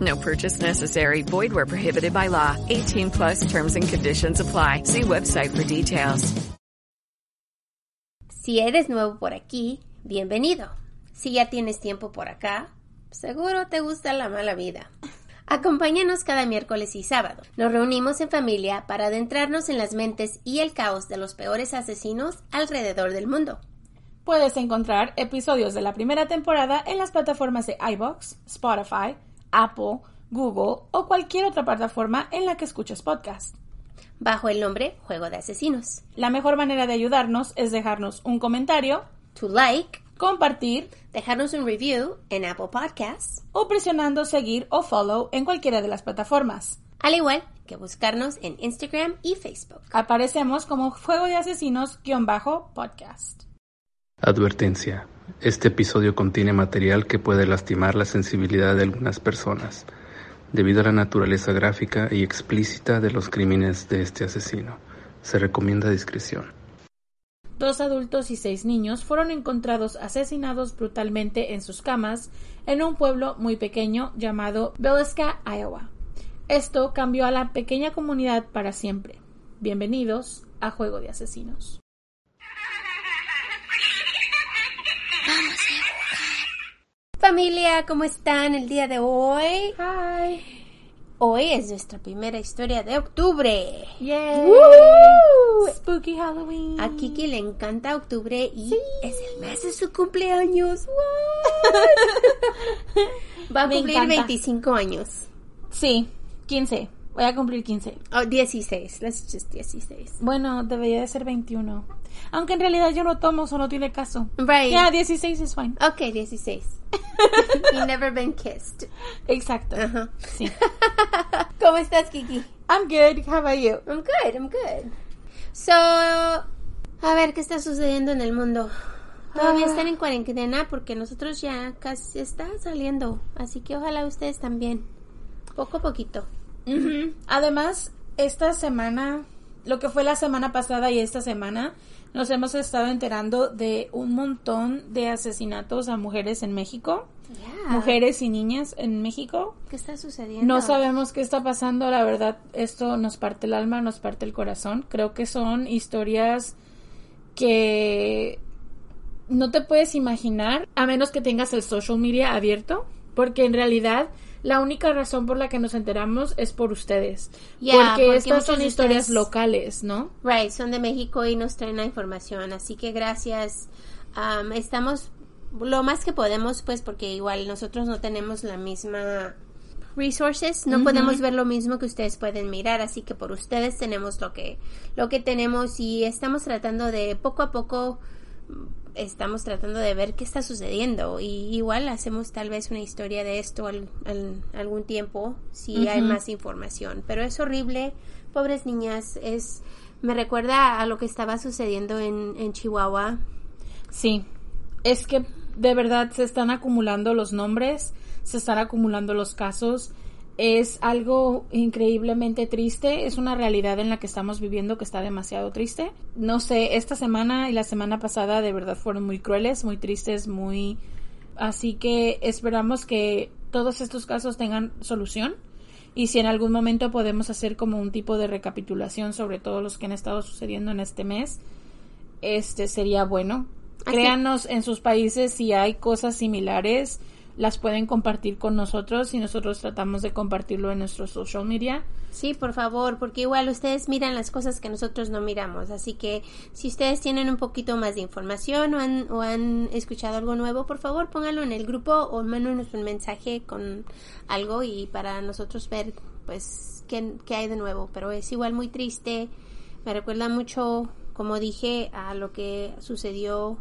No purchase necessary. Void where prohibited by law. 18 plus terms and conditions apply. See website for details. Si eres nuevo por aquí, bienvenido. Si ya tienes tiempo por acá, seguro te gusta la mala vida. Acompáñanos cada miércoles y sábado. Nos reunimos en familia para adentrarnos en las mentes y el caos de los peores asesinos alrededor del mundo. Puedes encontrar episodios de la primera temporada en las plataformas de iBox, Spotify, Apple, Google o cualquier otra plataforma en la que escuches podcast. Bajo el nombre Juego de Asesinos. La mejor manera de ayudarnos es dejarnos un comentario, To like, compartir dejarnos un review en Apple Podcasts, o presionando seguir o follow en cualquiera de las plataformas. al igual que buscarnos en Instagram y Facebook. Aparecemos como Juego de Asesinos-podcast. Advertencia. Este episodio contiene material que puede lastimar la sensibilidad de algunas personas, debido a la naturaleza gráfica y explícita de los crímenes de este asesino. Se recomienda discreción. Dos adultos y seis niños fueron encontrados asesinados brutalmente en sus camas en un pueblo muy pequeño llamado Beliska, Iowa. Esto cambió a la pequeña comunidad para siempre. Bienvenidos a Juego de Asesinos. Familia, ¿cómo están el día de hoy? Hi. Hoy es nuestra primera historia de octubre. Yay. ¡Woo! Spooky Halloween. A Kiki le encanta octubre y es el mes de su cumpleaños. What? Va a Me cumplir encanta. 25 años. Sí, 15. Voy a cumplir 15. Oh, 16. Let's just 16. Bueno, debería de ser 21. Aunque en realidad yo no tomo, solo tiene caso. Right. Ya, 16 es fine. Ok, 16. You've never been kissed. Exacto. Ajá. Sí. ¿Cómo estás, Kiki? I'm good. How about you? I'm good, I'm good. So, a ver qué está sucediendo en el mundo. Todavía Ah. están en cuarentena porque nosotros ya casi está saliendo. Así que ojalá ustedes también. Poco a poquito. Ujú. Además, esta semana, lo que fue la semana pasada y esta semana, nos hemos estado enterando de un montón de asesinatos a mujeres en México. Yeah. Mujeres y niñas en México. ¿Qué está sucediendo? No sabemos qué está pasando, la verdad, esto nos parte el alma, nos parte el corazón. Creo que son historias que no te puedes imaginar a menos que tengas el social media abierto, porque en realidad la única razón por la que nos enteramos es por ustedes. Porque, porque estas son historias ustedes- locales, ¿no? Right, son de México y nos traen la información. Así que gracias. Um, estamos lo más que podemos, pues, porque igual nosotros no tenemos la misma resources, no podemos ver lo mismo que ustedes pueden mirar, así que por ustedes tenemos lo que lo que tenemos y estamos tratando de poco a poco estamos tratando de ver qué está sucediendo y igual hacemos tal vez una historia de esto al, al- algún tiempo si hay más información, pero es horrible, pobres niñas, es me recuerda a lo que estaba sucediendo en, en Chihuahua. Sí, es que de verdad se están acumulando los nombres, se están acumulando los casos. Es algo increíblemente triste, es una realidad en la que estamos viviendo que está demasiado triste. No sé, esta semana y la semana pasada de verdad fueron muy crueles, muy tristes, muy... Así que esperamos que todos estos casos tengan solución y si en algún momento podemos hacer como un tipo de recapitulación sobre todos los que han estado sucediendo en este mes, este sería bueno. Así- Créanos en sus países si hay cosas similares. Las pueden compartir con nosotros y nosotros tratamos de compartirlo en nuestro social media. Sí, por favor, porque igual ustedes miran las cosas que nosotros no miramos. Así que si ustedes tienen un poquito más de información o han, o han escuchado algo nuevo, por favor pónganlo en el grupo o mándenos un mensaje con algo y para nosotros ver pues qué, qué hay de nuevo. Pero es igual muy triste. Me recuerda mucho, como dije, a lo que sucedió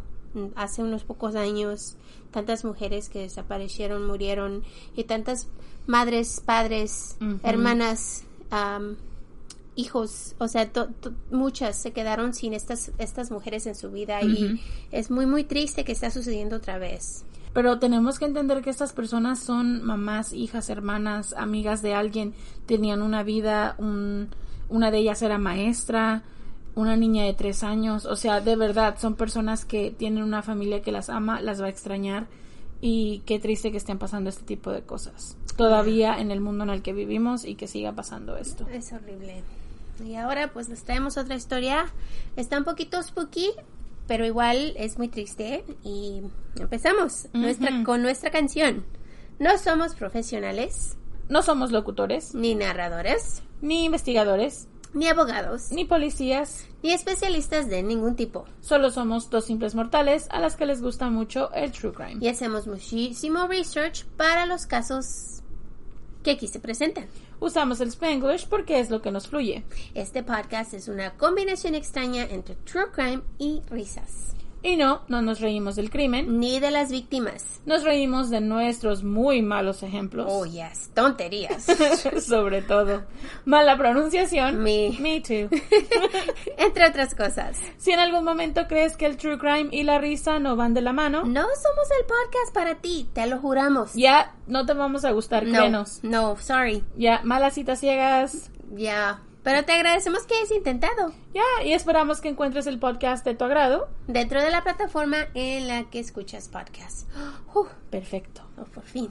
hace unos pocos años tantas mujeres que desaparecieron, murieron y tantas madres, padres, hermanas, hijos, o sea, muchas se quedaron sin estas, estas mujeres en su vida y es muy, muy triste que está sucediendo otra vez. Pero tenemos que entender que estas personas son mamás, hijas, hermanas, amigas de alguien, tenían una vida, un, una de ellas era maestra, una niña de tres años, o sea, de verdad, son personas que tienen una familia que las ama, las va a extrañar y qué triste que estén pasando este tipo de cosas. Todavía en el mundo en el que vivimos y que siga pasando esto. Es horrible. Y ahora pues les traemos otra historia. Está un poquito spooky, pero igual es muy triste. Y empezamos nuestra, con nuestra canción. No somos profesionales. No somos locutores. Ni narradores. Ni investigadores ni abogados, ni policías, ni especialistas de ningún tipo. Solo somos dos simples mortales a las que les gusta mucho el true crime. Y hacemos muchísimo research para los casos que aquí se presentan. Usamos el Spanglish porque es lo que nos fluye. Este podcast es una combinación extraña entre true crime y risas. Y no, no nos reímos del crimen. Ni de las víctimas. Nos reímos de nuestros muy malos ejemplos. Oh, yes. Tonterías. Sobre todo. Mala pronunciación. Me. Me too. Entre otras cosas. Si en algún momento crees que el true crime y la risa no van de la mano. No somos el podcast para ti, te lo juramos. Ya, no te vamos a gustar, no, No, sorry. Ya, malas citas ciegas. Ya. Pero te agradecemos que hayas intentado. Ya, y esperamos que encuentres el podcast de tu agrado. Dentro de la plataforma en la que escuchas podcast. perfecto. Oh, por fin.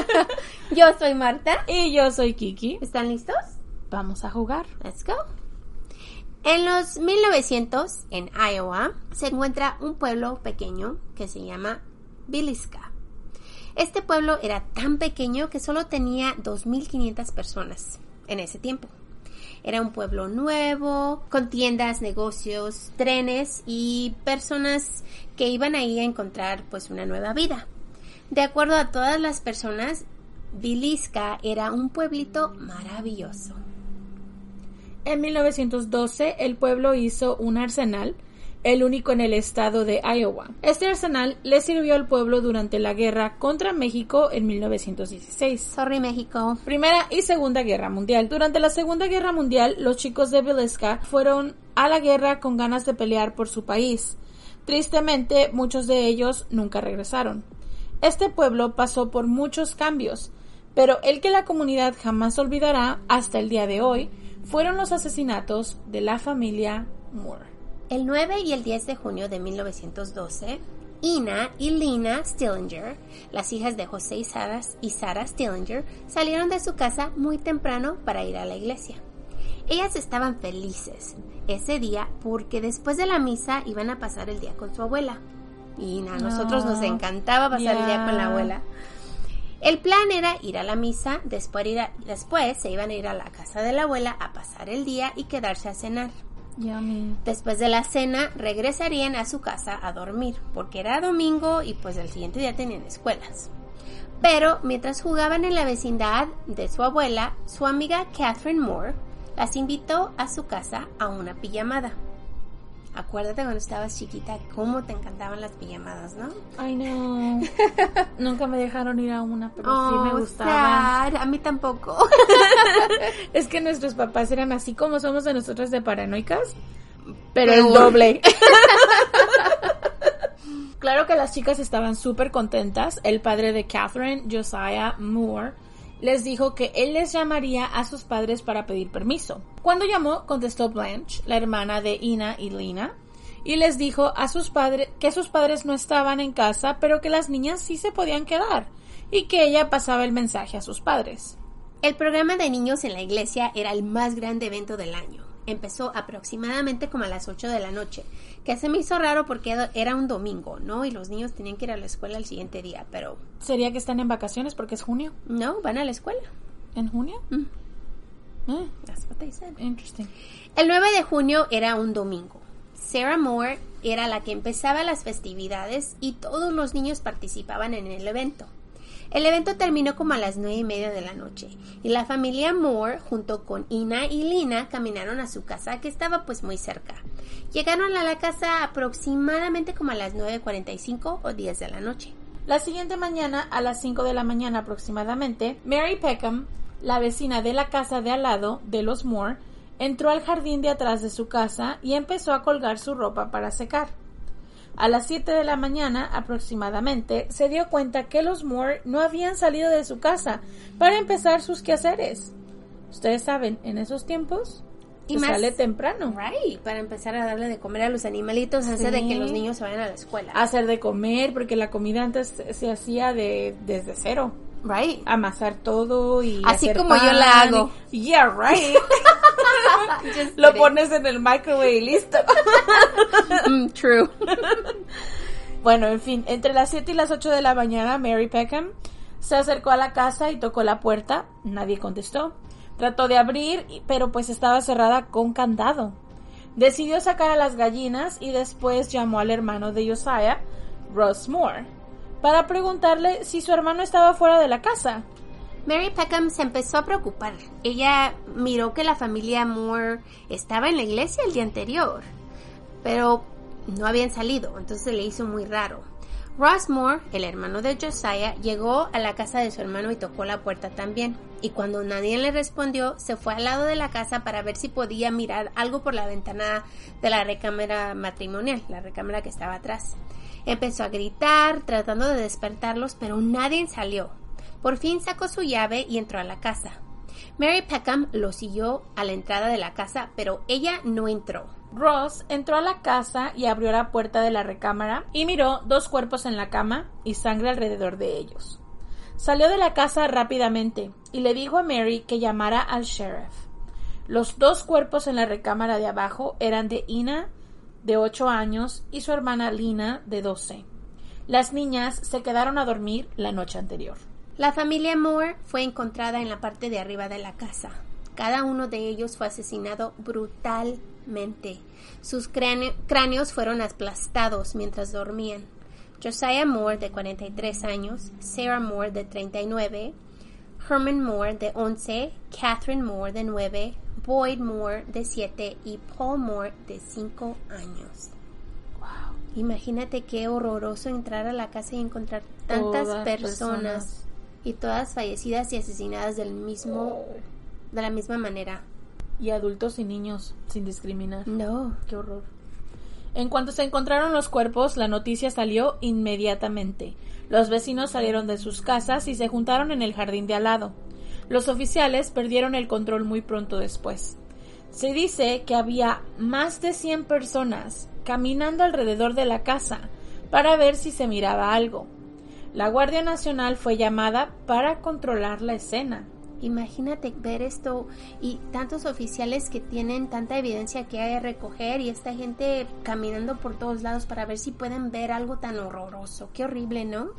yo soy Marta. Y yo soy Kiki. ¿Están listos? Vamos a jugar. Let's go. En los 1900, en Iowa, se encuentra un pueblo pequeño que se llama Biliska. Este pueblo era tan pequeño que solo tenía 2.500 personas en ese tiempo. Era un pueblo nuevo, con tiendas, negocios, trenes y personas que iban ahí a encontrar pues una nueva vida. De acuerdo a todas las personas, Vilisca era un pueblito maravilloso. En 1912 el pueblo hizo un arsenal el único en el estado de Iowa. Este arsenal le sirvió al pueblo durante la guerra contra México en 1916. Sorry, México. Primera y Segunda Guerra Mundial. Durante la Segunda Guerra Mundial, los chicos de Villisca fueron a la guerra con ganas de pelear por su país. Tristemente, muchos de ellos nunca regresaron. Este pueblo pasó por muchos cambios, pero el que la comunidad jamás olvidará hasta el día de hoy fueron los asesinatos de la familia Moore. El 9 y el 10 de junio de 1912, Ina y Lina Stillinger, las hijas de José y Sara, y Sara Stillinger, salieron de su casa muy temprano para ir a la iglesia. Ellas estaban felices ese día porque después de la misa iban a pasar el día con su abuela. Y a nosotros nos encantaba pasar el día con la abuela. El plan era ir a la misa, después, ir después se iban a ir a la casa de la abuela a pasar el día y quedarse a cenar. Después de la cena regresarían a su casa a dormir, porque era domingo y pues el siguiente día tenían escuelas. Pero mientras jugaban en la vecindad de su abuela, su amiga Catherine Moore las invitó a su casa a una pijamada. Acuérdate cuando estabas chiquita cómo te encantaban las pijamadas, ¿no? Ay, no. Nunca me dejaron ir a una, pero sí me oh, gustaba. A mí tampoco. es que nuestros papás eran así como somos de nosotras de paranoicas, pero el doble. claro que las chicas estaban súper contentas. El padre de Catherine, Josiah Moore, les dijo que él les llamaría a sus padres para pedir permiso. Cuando llamó, contestó Blanche, la hermana de Ina y Lina, y les dijo a sus padres que sus padres no estaban en casa, pero que las niñas sí se podían quedar, y que ella pasaba el mensaje a sus padres. El programa de niños en la iglesia era el más grande evento del año. Empezó aproximadamente como a las 8 de la noche, que se me hizo raro porque era un domingo, ¿no? Y los niños tenían que ir a la escuela el siguiente día, pero... ¿Sería que están en vacaciones porque es junio? No, van a la escuela. ¿En junio? Mm. Ah, That's what they said. interesting. El 9 de junio era un domingo. Sarah Moore era la que empezaba las festividades y todos los niños participaban en el evento. El evento terminó como a las nueve y media de la noche y la familia Moore junto con Ina y Lina caminaron a su casa que estaba pues muy cerca. Llegaron a la casa aproximadamente como a las 9.45 o 10 de la noche. La siguiente mañana, a las 5 de la mañana aproximadamente, Mary Peckham, la vecina de la casa de al lado de los Moore, entró al jardín de atrás de su casa y empezó a colgar su ropa para secar. A las 7 de la mañana aproximadamente se dio cuenta que los Moore no habían salido de su casa para empezar sus quehaceres. Ustedes saben, en esos tiempos Y se más- sale temprano. Right, para empezar a darle de comer a los animalitos antes de que los niños se vayan a la escuela. Hacer de comer, porque la comida antes se- se hacía de desde cero. Right. Amasar todo y Así hacer como yo la hago. Yeah, right. Lo pones en el microwave y listo. Mm, true. Bueno, en fin, entre las 7 y las 8 de la mañana, Mary Peckham se acercó a la casa y tocó la puerta. Nadie contestó. Trató de abrir, pero pues estaba cerrada con candado. Decidió sacar a las gallinas y después llamó al hermano de Josiah, Ross Moore, para preguntarle si su hermano estaba fuera de la casa. Mary Peckham se empezó a preocupar. Ella miró que la familia Moore estaba en la iglesia el día anterior, pero no habían salido, entonces le hizo muy raro. Ross Moore, el hermano de Josiah, llegó a la casa de su hermano y tocó la puerta también. Y cuando nadie le respondió, se fue al lado de la casa para ver si podía mirar algo por la ventana de la recámara matrimonial, la recámara que estaba atrás. Empezó a gritar, tratando de despertarlos, pero nadie salió. Por fin sacó su llave y entró a la casa. Mary Peckham lo siguió a la entrada de la casa, pero ella no entró. Ross entró a la casa y abrió la puerta de la recámara y miró dos cuerpos en la cama y sangre alrededor de ellos. Salió de la casa rápidamente y le dijo a Mary que llamara al sheriff. Los dos cuerpos en la recámara de abajo eran de Ina, de 8 años, y su hermana Lina, de 12. Las niñas se quedaron a dormir la noche anterior. La familia Moore fue encontrada en la parte de arriba de la casa. Cada uno de ellos fue asesinado brutalmente. Sus cráneo- cráneos fueron aplastados mientras dormían. Josiah Moore, de 43 años, Sarah Moore, de 39, Herman Moore, de 11, Catherine Moore, de 9, Boyd Moore, de 7 y Paul Moore, de 5 años. Imagínate qué horroroso entrar a la casa y encontrar tantas personas. y todas fallecidas y asesinadas del mismo de la misma manera. Y adultos y niños, sin discriminar. No. Qué horror. En cuanto se encontraron los cuerpos, la noticia salió inmediatamente. Los vecinos salieron de sus casas y se juntaron en el jardín de al lado. Los oficiales perdieron el control muy pronto después. Se dice que había más de 100 personas caminando alrededor de la casa para ver si se miraba algo. La Guardia Nacional fue llamada para controlar la escena. Imagínate ver esto y tantos oficiales que tienen tanta evidencia que hay que recoger y esta gente caminando por todos lados para ver si pueden ver algo tan horroroso. Qué horrible, ¿no?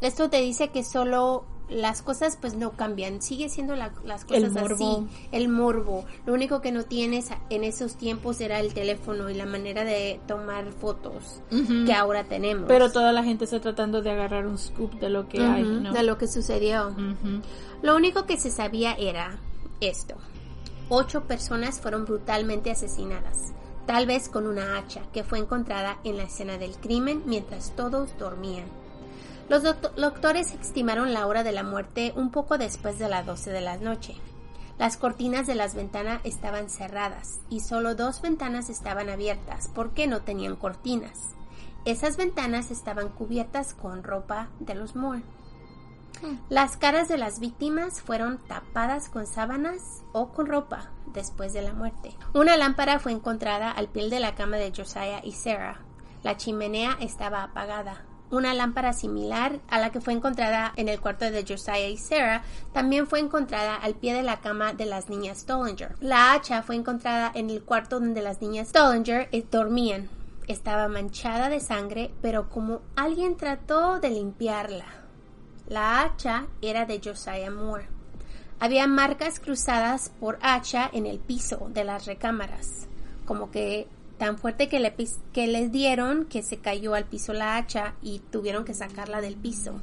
Esto te dice que solo las cosas pues no cambian, sigue siendo la- las El cosas morbo. así, el morbo. Lo único que no tienes en esos tiempos era el teléfono y la manera de tomar fotos que ahora tenemos. Pero toda la gente está tratando de agarrar un scoop de lo que hay. ¿no? de lo que sucedió. Lo único que se sabía era esto. Ocho personas fueron brutalmente asesinadas, tal vez con una hacha que fue encontrada en la escena del crimen mientras todos dormían. Los docto- doctores estimaron la hora de la muerte un poco después de las 12 de la noche. Las cortinas de las ventanas estaban cerradas y solo dos ventanas estaban abiertas porque no tenían cortinas. Esas ventanas estaban cubiertas con ropa de los Moore. Las caras de las víctimas fueron tapadas con sábanas o con ropa después de la muerte. Una lámpara fue encontrada al pie de la cama de Josiah y Sarah. La chimenea estaba apagada. Una lámpara similar a la que fue encontrada en el cuarto de Josiah y Sarah también fue encontrada al pie de la cama de las niñas Stollinger. La hacha fue encontrada en el cuarto donde las niñas Stollinger eh, dormían. Estaba manchada de sangre, pero como alguien trató de limpiarla. La hacha era de Josiah Moore. Había marcas cruzadas por hacha en el piso de las recámaras, como que tan fuerte que, le, que les dieron que se cayó al piso la hacha y tuvieron que sacarla del piso.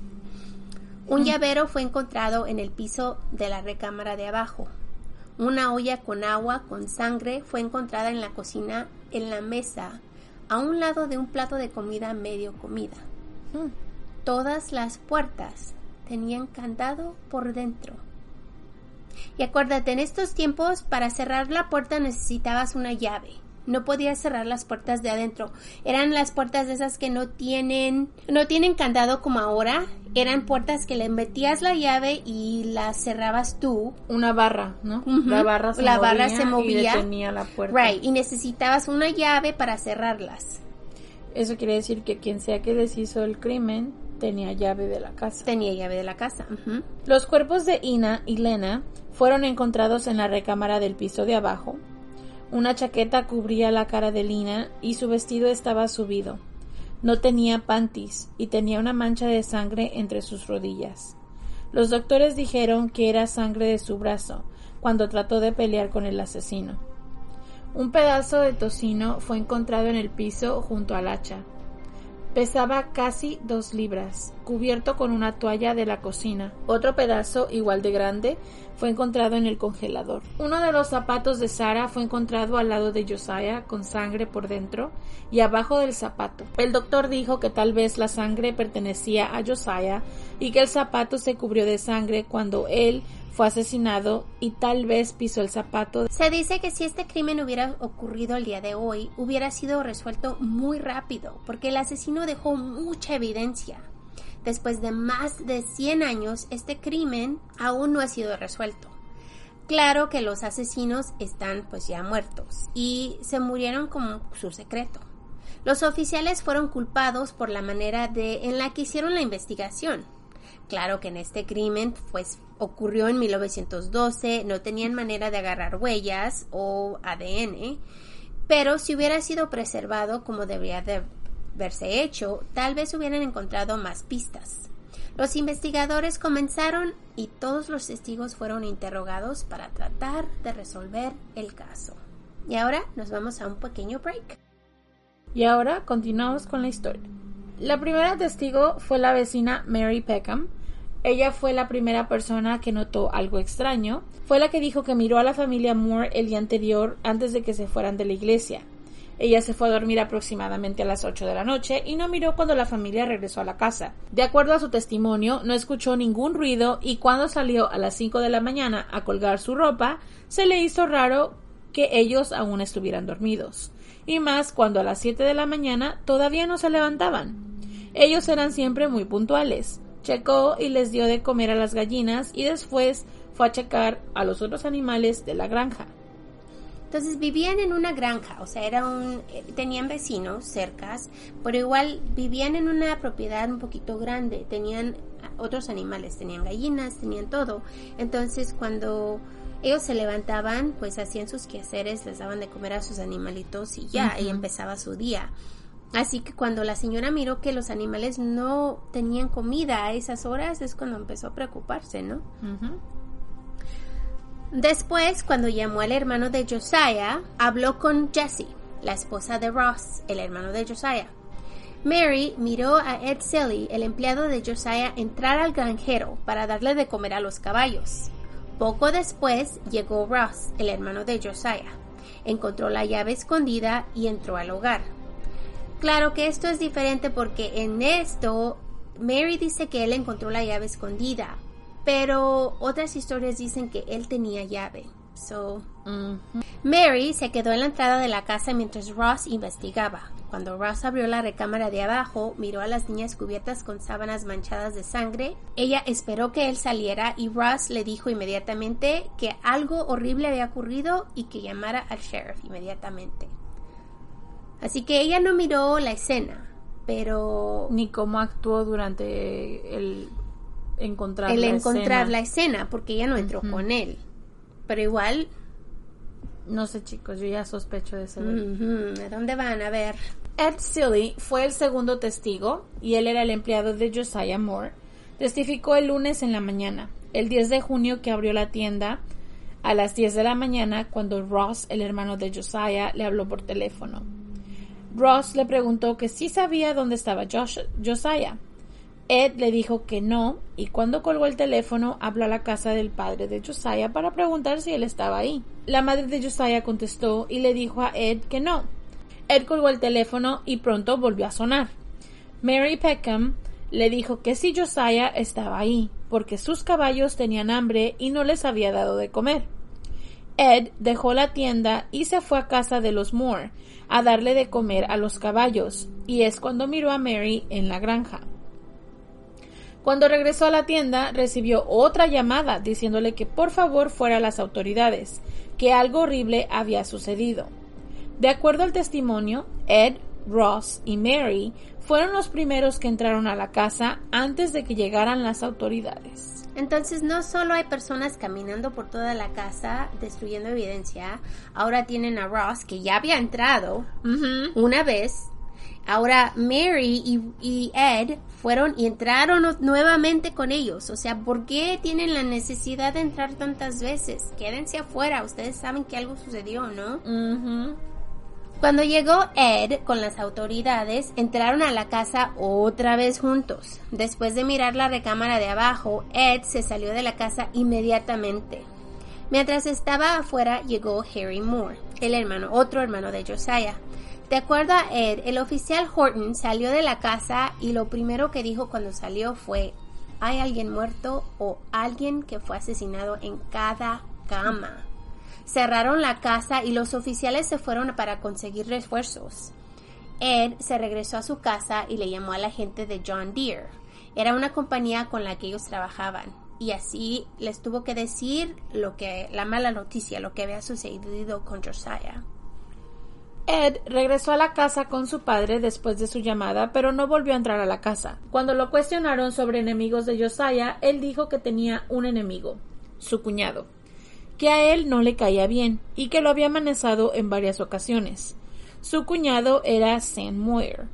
Un llavero fue encontrado en el piso de la recámara de abajo. Una olla con agua con sangre fue encontrada en la cocina en la mesa, a un lado de un plato de comida medio comida. Todas las puertas tenían candado por dentro. Y acuérdate, en estos tiempos para cerrar la puerta necesitabas una llave no podía cerrar las puertas de adentro. Eran las puertas de esas que no tienen, no tienen candado como ahora. Eran puertas que le metías la llave y las cerrabas tú. Una barra, ¿no? La barra se la movía, barra se movía. y detenía la puerta. Right, y necesitabas una llave para cerrarlas. Eso quiere decir que quien sea que les hizo el crimen tenía llave de la casa. Tenía llave de la casa. Los cuerpos de Ina y Lena fueron encontrados en la recámara del piso de abajo. Una chaqueta cubría la cara de Lina y su vestido estaba subido. No tenía panties y tenía una mancha de sangre entre sus rodillas. Los doctores dijeron que era sangre de su brazo cuando trató de pelear con el asesino. Un pedazo de tocino fue encontrado en el piso junto al hacha. Pesaba casi dos libras, cubierto con una toalla de la cocina. Otro pedazo, igual de grande, fue encontrado en el congelador. Uno de los zapatos de Sara fue encontrado al lado de Josiah con sangre por dentro y abajo del zapato. El doctor dijo que tal vez la sangre pertenecía a Josiah y que el zapato se cubrió de sangre cuando él fue asesinado y tal vez pisó el zapato. Se dice que si este crimen hubiera ocurrido el día de hoy, hubiera sido resuelto muy rápido, porque el asesino dejó mucha evidencia. Después de más de 100 años, este crimen aún no ha sido resuelto. Claro que los asesinos están pues ya muertos y se murieron con su secreto. Los oficiales fueron culpados por la manera en la que hicieron la investigación. Claro que en este crimen pues ocurrió en 1912, no tenían manera de agarrar huellas o ADN, pero si hubiera sido preservado como debería de haberse hecho, tal vez hubieran encontrado más pistas. Los investigadores comenzaron y todos los testigos fueron interrogados para tratar de resolver el caso. Y ahora nos vamos a un pequeño break. Y ahora continuamos con la historia. La primera testigo fue la vecina Mary Peckham. Ella fue la primera persona que notó algo extraño. Fue la que dijo que miró a la familia Moore el día anterior antes de que se fueran de la iglesia. Ella se fue a dormir aproximadamente a las 8 de la noche y no miró cuando la familia regresó a la casa. De acuerdo a su testimonio, no escuchó ningún ruido y cuando salió a las 5 de la mañana a colgar su ropa, se le hizo raro que ellos aún estuvieran dormidos. Y más cuando a las 7 de la mañana todavía no se levantaban. Ellos eran siempre muy puntuales. Checó y les dio de comer a las gallinas y después fue a checar a los otros animales de la granja. Entonces vivían en una granja, o sea, era un, eh, tenían vecinos cercas, pero igual vivían en una propiedad un poquito grande, tenían otros animales, tenían gallinas, tenían todo. Entonces cuando ellos se levantaban, pues hacían sus quehaceres, les daban de comer a sus animalitos y ya, y empezaba su día. Así que cuando la señora miró que los animales no tenían comida a esas horas, es cuando empezó a preocuparse, ¿no? Después, cuando llamó al hermano de Josiah, habló con Jessie, la esposa de Ross, el hermano de Josiah. Mary miró a Ed Selly, el empleado de Josiah, entrar al granjero para darle de comer a los caballos. Poco después llegó Ross, el hermano de Josiah. Encontró la llave escondida y entró al hogar. Claro que esto es diferente porque en esto Mary dice que él encontró la llave escondida, pero otras historias dicen que él tenía llave. So, Mary se quedó en la entrada de la casa mientras Ross investigaba. Cuando Ross abrió la recámara de abajo, miró a las niñas cubiertas con sábanas manchadas de sangre. Ella esperó que él saliera y Ross le dijo inmediatamente que algo horrible había ocurrido y que llamara al sheriff inmediatamente. Así que ella no miró la escena, pero Ni cómo actuó durante el encontrar el la encontrar escena. la escena, porque ella no entró con él. Pero igual, No sé, chicos, yo ya sospecho de ese ujú, ¿a dónde van? A ver. Ed Silly fue el segundo testigo y él era el empleado de Josiah Moore. Testificó el lunes en la mañana, el 10 de junio que abrió la tienda a las 10 de la mañana cuando Ross, el hermano de Josiah, le habló por teléfono. Ross le preguntó que sí sabía dónde estaba Josh- Josiah. Ed le dijo que no y cuando colgó el teléfono habló a la casa del padre de Josiah para preguntar si él estaba ahí. La madre de Josiah contestó y le dijo a Ed que no. Ed colgó el teléfono y pronto volvió a sonar. Mary Peckham le dijo que si Josiah estaba ahí, porque sus caballos tenían hambre y no les había dado de comer. Ed dejó la tienda y se fue a casa de los Moore a darle de comer a los caballos, y es cuando miró a Mary en la granja. Cuando regresó a la tienda, recibió otra llamada diciéndole que por favor fuera a las autoridades, que algo horrible había sucedido. De acuerdo al testimonio, Ed, Ross y Mary fueron los primeros que entraron a la casa antes de que llegaran las autoridades. Entonces no solo hay personas caminando por toda la casa destruyendo evidencia, ahora tienen a Ross que ya había entrado una vez, ahora Mary y, y Ed fueron y entraron nuevamente con ellos. O sea, ¿por qué tienen la necesidad de entrar tantas veces? Quédense afuera, ustedes saben que algo sucedió, ¿no? Cuando llegó Ed con las autoridades, entraron a la casa otra vez juntos. Después de mirar la recámara de abajo, Ed se salió de la casa inmediatamente. Mientras estaba afuera, llegó Harry Moore, el hermano, otro hermano de Josiah. De acuerdo a Ed, el oficial Horton salió de la casa y lo primero que dijo cuando salió fue, hay alguien muerto o alguien que fue asesinado en cada cama. Cerraron la casa y los oficiales se fueron para conseguir refuerzos. Ed se regresó a su casa y le llamó a la gente de John Deere. Era una compañía con la que ellos trabajaban. Y así les tuvo que decir lo que, la mala noticia, lo que había sucedido con Josiah. Ed regresó a la casa con su padre después de su llamada, pero no volvió a entrar a la casa. Cuando lo cuestionaron sobre enemigos de Josiah, él dijo que tenía un enemigo, su cuñado, que a él no le caía bien y que lo había amenazado en varias ocasiones. Su cuñado era Sam Moore.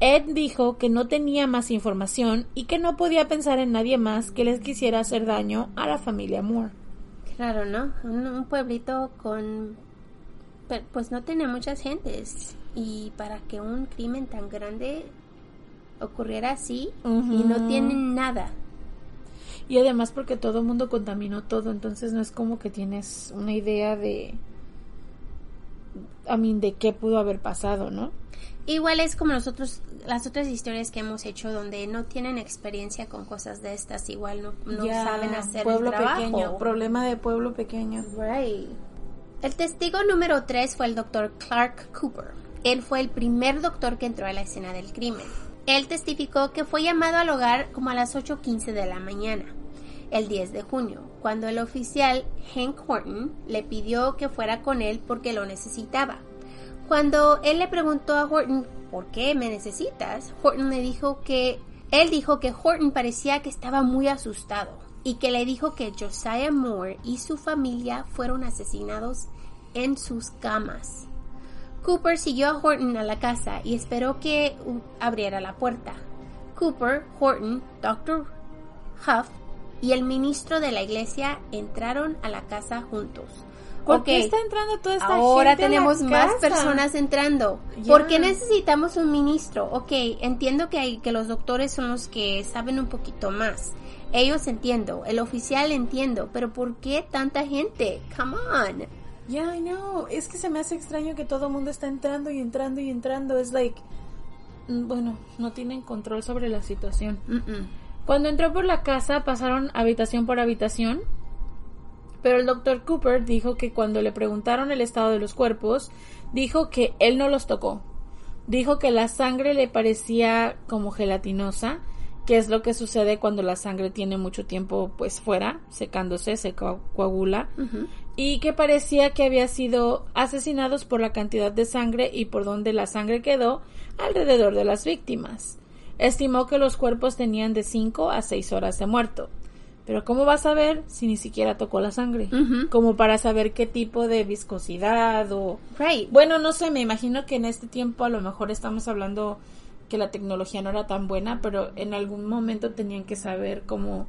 Ed dijo que no tenía más información y que no podía pensar en nadie más que les quisiera hacer daño a la familia Moore. Claro, ¿no? Un, un pueblito con... Pues no tenía muchas gentes. Y para que un crimen tan grande ocurriera así y no tienen nada. Y además porque todo el mundo contaminó todo, entonces no es como que tienes una idea de... A mí, de qué pudo haber pasado, ¿no? Igual es como nosotros, las otras historias que hemos hecho donde no tienen experiencia con cosas de estas, igual no, no saben hacer pueblo el trabajo. pequeño, problema de pueblo pequeño. Right. El testigo número 3 fue el doctor Clark Cooper. Él fue el primer doctor que entró a la escena del crimen. Él testificó que fue llamado al hogar como a las 8.15 de la mañana, el 10 de junio, cuando el oficial Hank Horton le pidió que fuera con él porque lo necesitaba. Cuando él le preguntó a Horton, ¿por qué me necesitas? Horton le dijo que, él dijo que Horton parecía que estaba muy asustado y que le dijo que Josiah Moore y su familia fueron asesinados en sus camas. Cooper siguió a Horton a la casa y esperó que uh, abriera la puerta. Cooper, Horton, Dr. Huff y el ministro de la iglesia entraron a la casa juntos. ¿Por qué está entrando toda esta Ahora gente a la tenemos más casa? personas entrando. ¿Por qué necesitamos un ministro? Ok, entiendo que, hay, que los doctores son los que saben un poquito más. Ellos entiendo, el oficial entiendo, pero ¿por qué tanta gente? Come on. Ya, I know. Es que se me hace extraño que todo el mundo está entrando y entrando y entrando. Es like... mm, Bueno, no tienen control sobre la situación. Mm-mm. Cuando entró por la casa pasaron habitación por habitación, pero el doctor Cooper dijo que cuando le preguntaron el estado de los cuerpos, dijo que él no los tocó. Dijo que la sangre le parecía como gelatinosa que es lo que sucede cuando la sangre tiene mucho tiempo pues fuera, secándose, se coagula, y que parecía que había sido asesinados por la cantidad de sangre y por donde la sangre quedó alrededor de las víctimas. Estimó que los cuerpos tenían de 5 a 6 horas de muerto. Pero ¿cómo vas a ver si ni siquiera tocó la sangre? Como para saber qué tipo de viscosidad o... Bueno, no sé, me imagino que en este tiempo a lo mejor estamos hablando que la tecnología no era tan buena, pero en algún momento tenían que saber cómo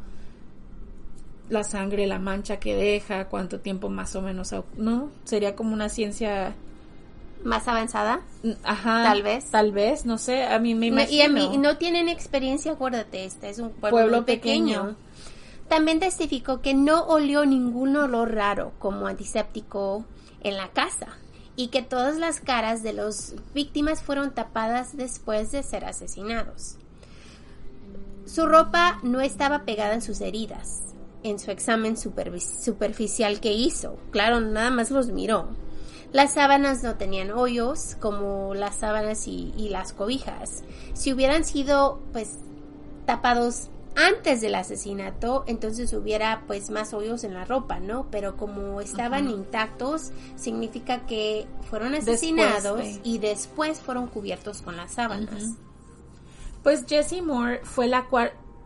la sangre, la mancha que deja, cuánto tiempo más o menos, ¿no? Sería como una ciencia más avanzada. Mm, ajá. Tal vez. Tal vez, no sé, a mí me imagino. Y a mí no tienen experiencia, acuérdate, este es un pueblo, pequeño. También testificó que no olió ningún olor raro como antiséptico en la casa y que todas las caras de las víctimas fueron tapadas después de ser asesinados. Su ropa no estaba pegada en sus heridas en su examen superficial que hizo. Claro, nada más los miró. Las sábanas no tenían hoyos como las sábanas y, y las cobijas. Si hubieran sido pues tapados antes del asesinato, entonces hubiera pues más hoyos en la ropa, ¿no? Pero como estaban intactos, significa que fueron asesinados y después fueron cubiertos con las sábanas. Pues Jessie Moore fue la,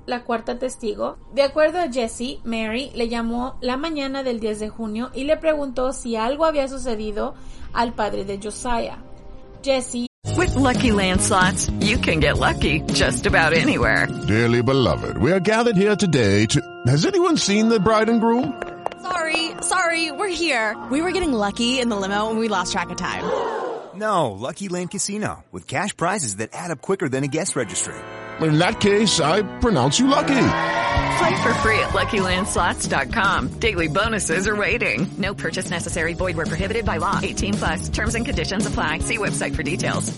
la cuarta testigo. De acuerdo a Jessie, Mary le llamó la mañana del 10 de junio y le preguntó si algo había sucedido al padre de Josiah. Jessie With lucky landslots, you can get lucky just about anywhere. Dearly beloved, we are gathered here today to. Has anyone seen the bride and groom? Sorry, sorry, we're here. We were getting lucky in the limo and we lost track of time. No, Lucky Land Casino, with cash prizes that add up quicker than a guest registry. In that case, I pronounce you lucky. Play for free at LuckyLandSlots.com. Daily bonuses are waiting. No purchase necessary. Void where prohibited by law. 18 plus. Terms and conditions apply. See website for details.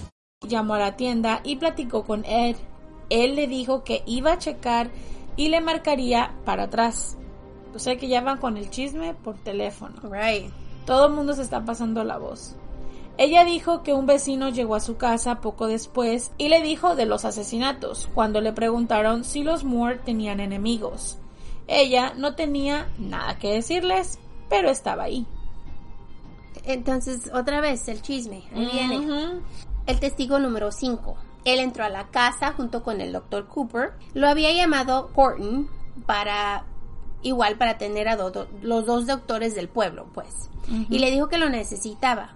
Llamó a la tienda y platicó con Ed. Él le dijo que iba a checar y le marcaría para atrás. O sea que ya van con el chisme por teléfono. Right. Todo el mundo se está pasando la voz. Ella dijo que un vecino llegó a su casa poco después y le dijo de los asesinatos, cuando le preguntaron si los Moore tenían enemigos. Ella no tenía nada que decirles, pero estaba ahí. Entonces, otra vez, el chisme. Ahí viene. El testigo número 5. Él entró a la casa junto con el doctor Cooper. Lo había llamado Horton para igual para tener a los dos doctores del pueblo, pues. Y le dijo que lo necesitaba.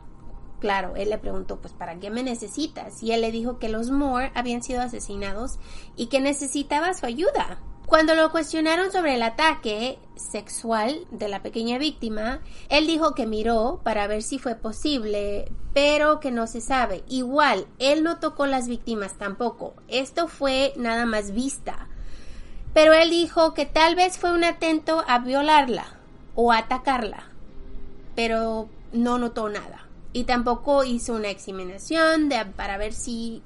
Claro, él le preguntó, pues, ¿para qué me necesitas? Y él le dijo que los Moore habían sido asesinados y que necesitaba su ayuda. Cuando lo cuestionaron sobre el ataque sexual de la pequeña víctima, él dijo que miró para ver si fue posible, pero que no se sabe. Igual, él no tocó las víctimas tampoco. Esto fue nada más vista. Pero él dijo que tal vez fue un atento a violarla o atacarla, pero no notó nada y tampoco hizo una examinación de, para ver si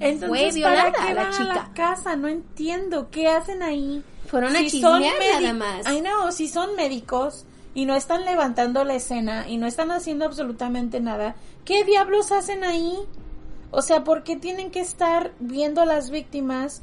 Entonces, fue violada ¿para qué la chica. A la casa, no entiendo qué hacen ahí. Fueron a si nada más. Ay no, si son médicos y no están levantando la escena y no están haciendo absolutamente nada, ¿qué diablos hacen ahí? O sea, ¿por qué tienen que estar viendo a las víctimas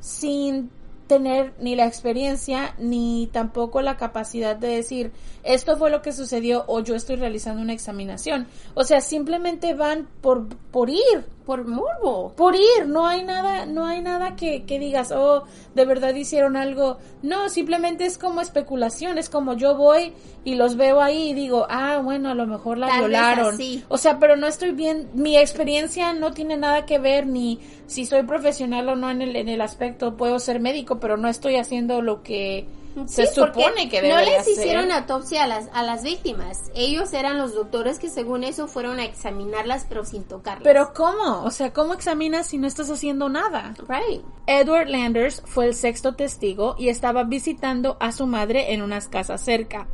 sin tener ni la experiencia ni tampoco la capacidad de decir esto fue lo que sucedió o yo estoy realizando una examinación. O sea, simplemente van por, por ir. Por morbo. Por ir. No hay nada, no hay nada que, que digas, oh, de verdad hicieron algo. No, simplemente es como especulación. Es como yo voy y los veo ahí y digo, ah, bueno, a lo mejor la violaron. O sea, pero no estoy bien. Mi experiencia no tiene nada que ver ni si soy profesional o no en el, en el aspecto. Puedo ser médico, pero no estoy haciendo lo que se supone que no les hicieron autopsia a las a las víctimas. Ellos eran los doctores que según eso fueron a examinarlas pero sin tocarlas. Pero cómo o sea cómo examinas si no estás haciendo nada right. Edward Landers fue el sexto testigo y estaba visitando a su madre en unas casas cerca.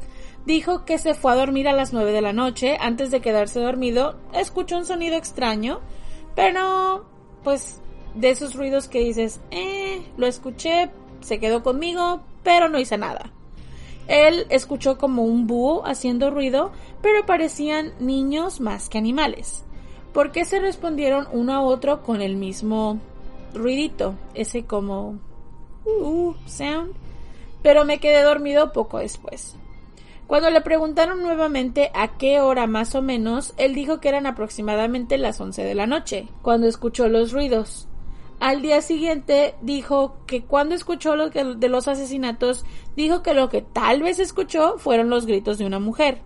Dijo que se fue a dormir a las nueve de la noche. Antes de quedarse dormido escuchó un sonido extraño pero pues de esos ruidos que dices eh lo escuché se quedó conmigo pero no hice nada. Él escuchó como un búho haciendo ruido, pero parecían niños más que animales. ¿Por qué se respondieron uno a otro con el mismo ruidito, ese como uh, sound, pero me quedé dormido poco después. Cuando le preguntaron nuevamente a qué hora más o menos, él dijo que eran aproximadamente las 11 de la noche, cuando escuchó los ruidos. Al día siguiente dijo que cuando escuchó lo que, de los asesinatos, dijo que lo que tal vez escuchó fueron los gritos de una mujer.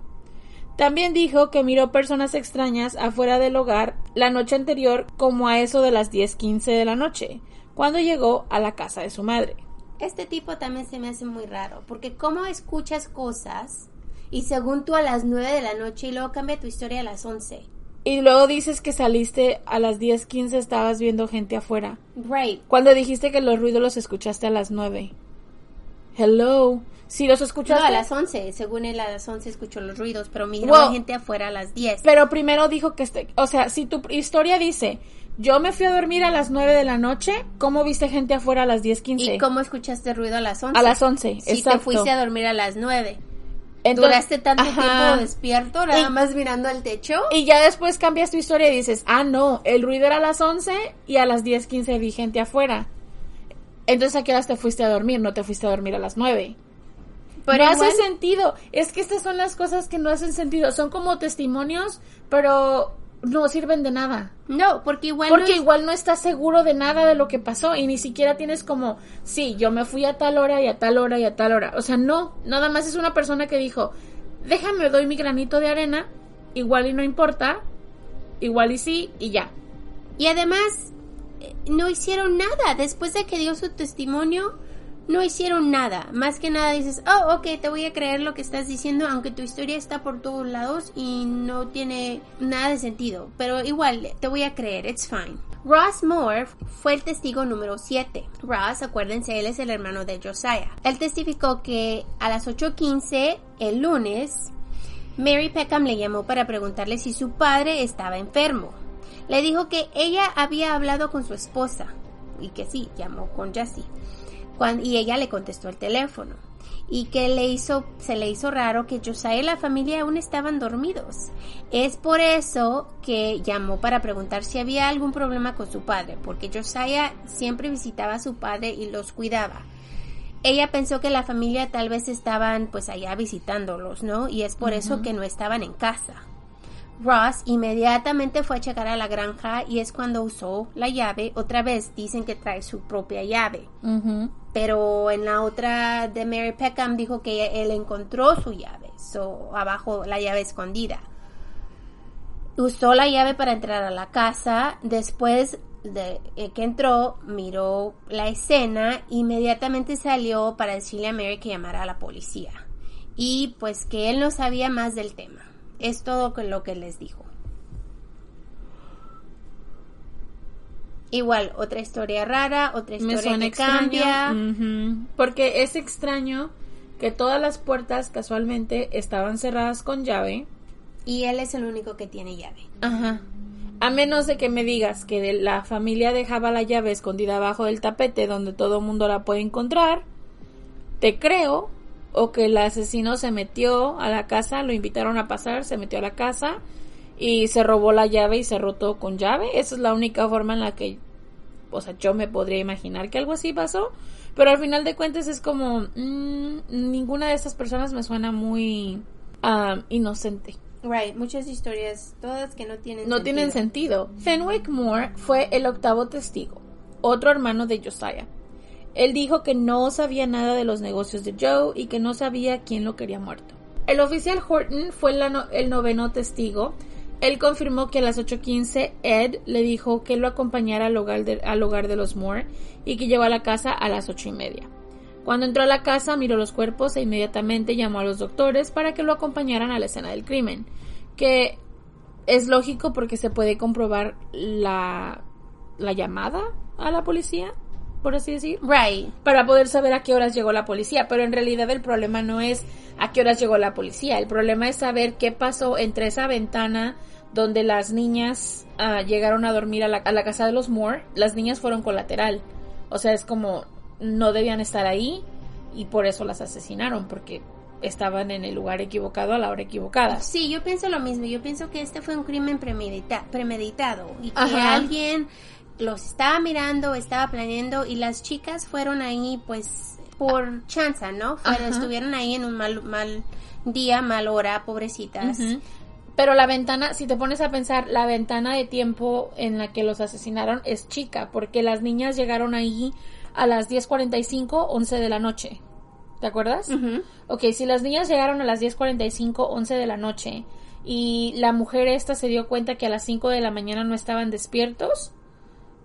También dijo que miró personas extrañas afuera del hogar la noche anterior como a eso de las 10:15 de la noche, cuando llegó a la casa de su madre. Este tipo también se me hace muy raro, porque cómo escuchas cosas y según tú a las 9 de la noche y luego cambia tu historia a las 11. Y luego dices que saliste a las 10:15 estabas viendo gente afuera. Right. Cuando dijiste que los ruidos los escuchaste a las 9. Hello. Si los escuchaste No, a las 11. Según él, a las 11 escuchó los ruidos, pero miró a Wow. gente afuera a las 10. Pero primero dijo que, este, o sea, si tu historia dice, yo me fui a dormir a las 9 de la noche, ¿cómo viste gente afuera a las 10:15? ¿Y cómo escuchaste ruido a las 11? A las 11, Si exacto. te fuiste a dormir a las 9. Entonces- Duraste tanto Ajá. tiempo despierto, nada Y- más mirando al techo. Y ya después cambias tu historia y dices, ah, no, el ruido era a las 11 y a las 10:15 vi gente afuera. Entonces, ¿a qué horas te fuiste a dormir? No te fuiste a dormir a las 9. Pero no igual- hace sentido. Es que estas son las cosas que no hacen sentido. Son como testimonios, pero no sirven de nada. No, porque igual Porque no es- igual no estás seguro de nada de lo que pasó y ni siquiera tienes como, sí, yo me fui a tal hora y a tal hora y a tal hora. O sea, no, nada más es una persona que dijo, déjame, doy mi granito de arena, igual y no importa, igual y sí, y ya. Y además, eh, no hicieron nada. Después de que dio su testimonio, no hicieron nada. Más que nada dices, oh, ok, te voy a creer lo que estás diciendo, aunque tu historia está por todos lados y no tiene nada de sentido. Pero igual, te voy a creer, it's fine. Ross Moore fue el testigo número 7. Ross, acuérdense, él es el hermano de Josiah. Él testificó que a las 8.15 el lunes, Mary Peckham le llamó para preguntarle si su padre estaba enfermo. Le dijo que ella había hablado con su esposa y que sí, llamó con Jessie. Y ella le contestó el teléfono y que le hizo, se le hizo raro que Josiah y la familia aún estaban dormidos. Es por eso que llamó para preguntar si había algún problema con su padre, porque Josiah siempre visitaba a su padre y los cuidaba. Ella pensó que la familia tal vez estaban pues allá visitándolos, ¿no? Y es por eso que no estaban en casa. Ross inmediatamente fue a checar a la granja y es cuando usó la llave. Otra vez dicen que trae su propia llave. Pero en la otra de Mary Peckham dijo que él encontró su llave. So, abajo la llave escondida. Usó la llave para entrar a la casa. Después de eh, que entró, miró la escena. Inmediatamente salió para decirle a Mary que llamara a la policía. Y pues que él no sabía más del tema. Es todo lo que les dijo. Igual, otra historia rara, otra Me historia que cambia. Porque es extraño que todas las puertas casualmente estaban cerradas con llave. Y él es el único que tiene llave. Ajá. A menos de que me digas que de- la familia dejaba la llave escondida abajo del tapete donde todo el mundo la puede encontrar, te creo. O que el asesino se metió a la casa, lo invitaron a pasar, se metió a la casa y se robó la llave y cerró todo con llave. Esa es la única forma en la que, o sea, yo me podría imaginar que algo así pasó. Pero al final de cuentas es como, mm, ninguna de estas personas me suena muy ah, inocente. Right, muchas historias, todas que no tienen No tienen sentido. Fenwick Moore fue el octavo testigo, otro hermano de Josiah. Él dijo que no sabía nada de los negocios de Joe y que no sabía quién lo quería muerto. El oficial Horton fue la no- el noveno testigo. Él confirmó que a las 8.15 Ed le dijo que lo acompañara al hogar, de, los Moore y que llegó a la casa a las ocho y media. Cuando entró a la casa miró los cuerpos e inmediatamente llamó a los doctores para que lo acompañaran a la escena del crimen, que es lógico porque se puede comprobar la llamada a la policía, por así decir. Right. Para poder saber a qué horas llegó la policía, pero en realidad el problema no es a qué horas llegó la policía, el problema es saber qué pasó entre esa ventana donde las niñas ah, llegaron a dormir a la, a la casa de los Moore, las niñas fueron colateral, o sea, es como no debían estar ahí y por eso las asesinaron, porque estaban en el lugar equivocado a la hora equivocada. Sí, yo pienso lo mismo. Yo pienso que este fue un crimen premedita- premeditado y que Ajá. alguien los estaba mirando, estaba planeando y las chicas fueron ahí pues por chanza, ¿no? Fueron, estuvieron ahí en un mal, mal día, mal hora, pobrecitas. Pero la ventana, si te pones a pensar, la ventana de tiempo en la que los asesinaron es chica, porque las niñas llegaron ahí a las 10.45, 11 de la noche. ¿Te acuerdas? Ujú. Ok, si las niñas llegaron a las 10.45, 11 de la noche y la mujer esta se dio cuenta que a las 5 de la mañana no estaban despiertos,